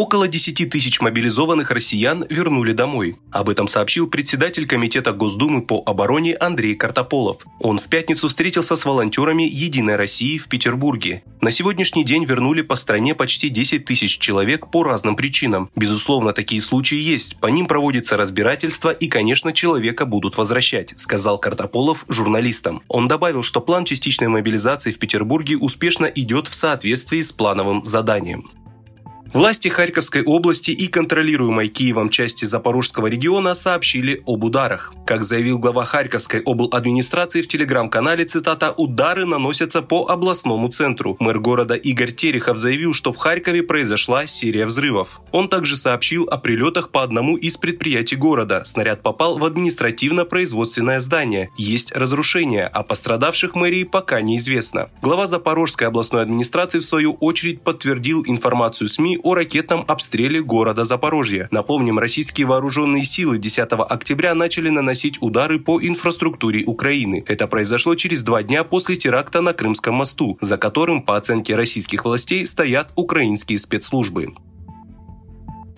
Около 10 тысяч мобилизованных россиян вернули домой. Об этом сообщил председатель Комитета Госдумы по обороне Андрей Картополов. Он в пятницу встретился с волонтерами «Единой России» в Петербурге. На сегодняшний день вернули по стране почти 10 тысяч человек по разным причинам. Безусловно, такие случаи есть. По ним проводится разбирательство и, конечно, человека будут возвращать, сказал Картополов журналистам. Он добавил, что план частичной мобилизации в Петербурге успешно идет в соответствии с плановым заданием. Власти Харьковской области и контролируемой Киевом части Запорожского региона сообщили об ударах. Как заявил глава Харьковской обладминистрации в телеграм-канале, цитата, «удары наносятся по областному центру». Мэр города Игорь Терехов заявил, что в Харькове произошла серия взрывов. Он также сообщил о прилетах по одному из предприятий города. Снаряд попал в административно-производственное здание. Есть разрушения, а пострадавших мэрии пока неизвестно. Глава Запорожской областной администрации в свою очередь подтвердил информацию СМИ о ракетном обстреле города Запорожье. Напомним, российские вооруженные силы 10 октября начали наносить удары по инфраструктуре Украины. Это произошло через два дня после теракта на Крымском мосту, за которым, по оценке российских властей, стоят украинские спецслужбы.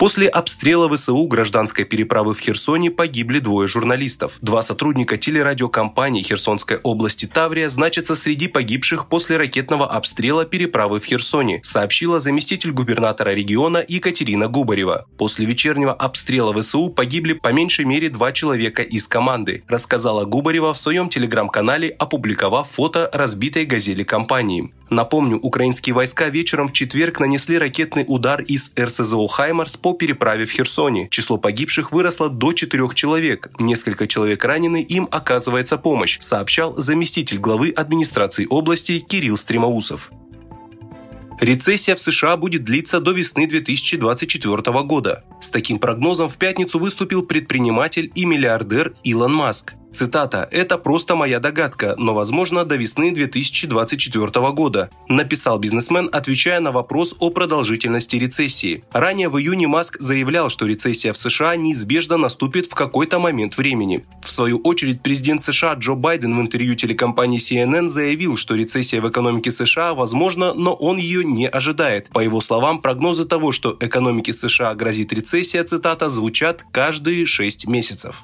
После обстрела ВСУ гражданской переправы в Херсоне погибли двое журналистов. Два сотрудника телерадиокомпании Херсонской области Таврия значатся среди погибших после ракетного обстрела переправы в Херсоне, сообщила заместитель губернатора региона Екатерина Губарева. После вечернего обстрела ВСУ погибли по меньшей мере два человека из команды, рассказала Губарева в своем телеграм-канале, опубликовав фото разбитой газели компании. Напомню, украинские войска вечером в четверг нанесли ракетный удар из РСЗО «Хаймарс» по переправе в Херсоне. Число погибших выросло до четырех человек. Несколько человек ранены, им оказывается помощь, сообщал заместитель главы администрации области Кирилл Стремоусов. Рецессия в США будет длиться до весны 2024 года. С таким прогнозом в пятницу выступил предприниматель и миллиардер Илон Маск. Цитата «Это просто моя догадка, но, возможно, до весны 2024 года», написал бизнесмен, отвечая на вопрос о продолжительности рецессии. Ранее в июне Маск заявлял, что рецессия в США неизбежно наступит в какой-то момент времени. В свою очередь, президент США Джо Байден в интервью телекомпании CNN заявил, что рецессия в экономике США возможна, но он ее не ожидает. По его словам, прогнозы того, что экономике США грозит рецессия, цитата, звучат каждые шесть месяцев.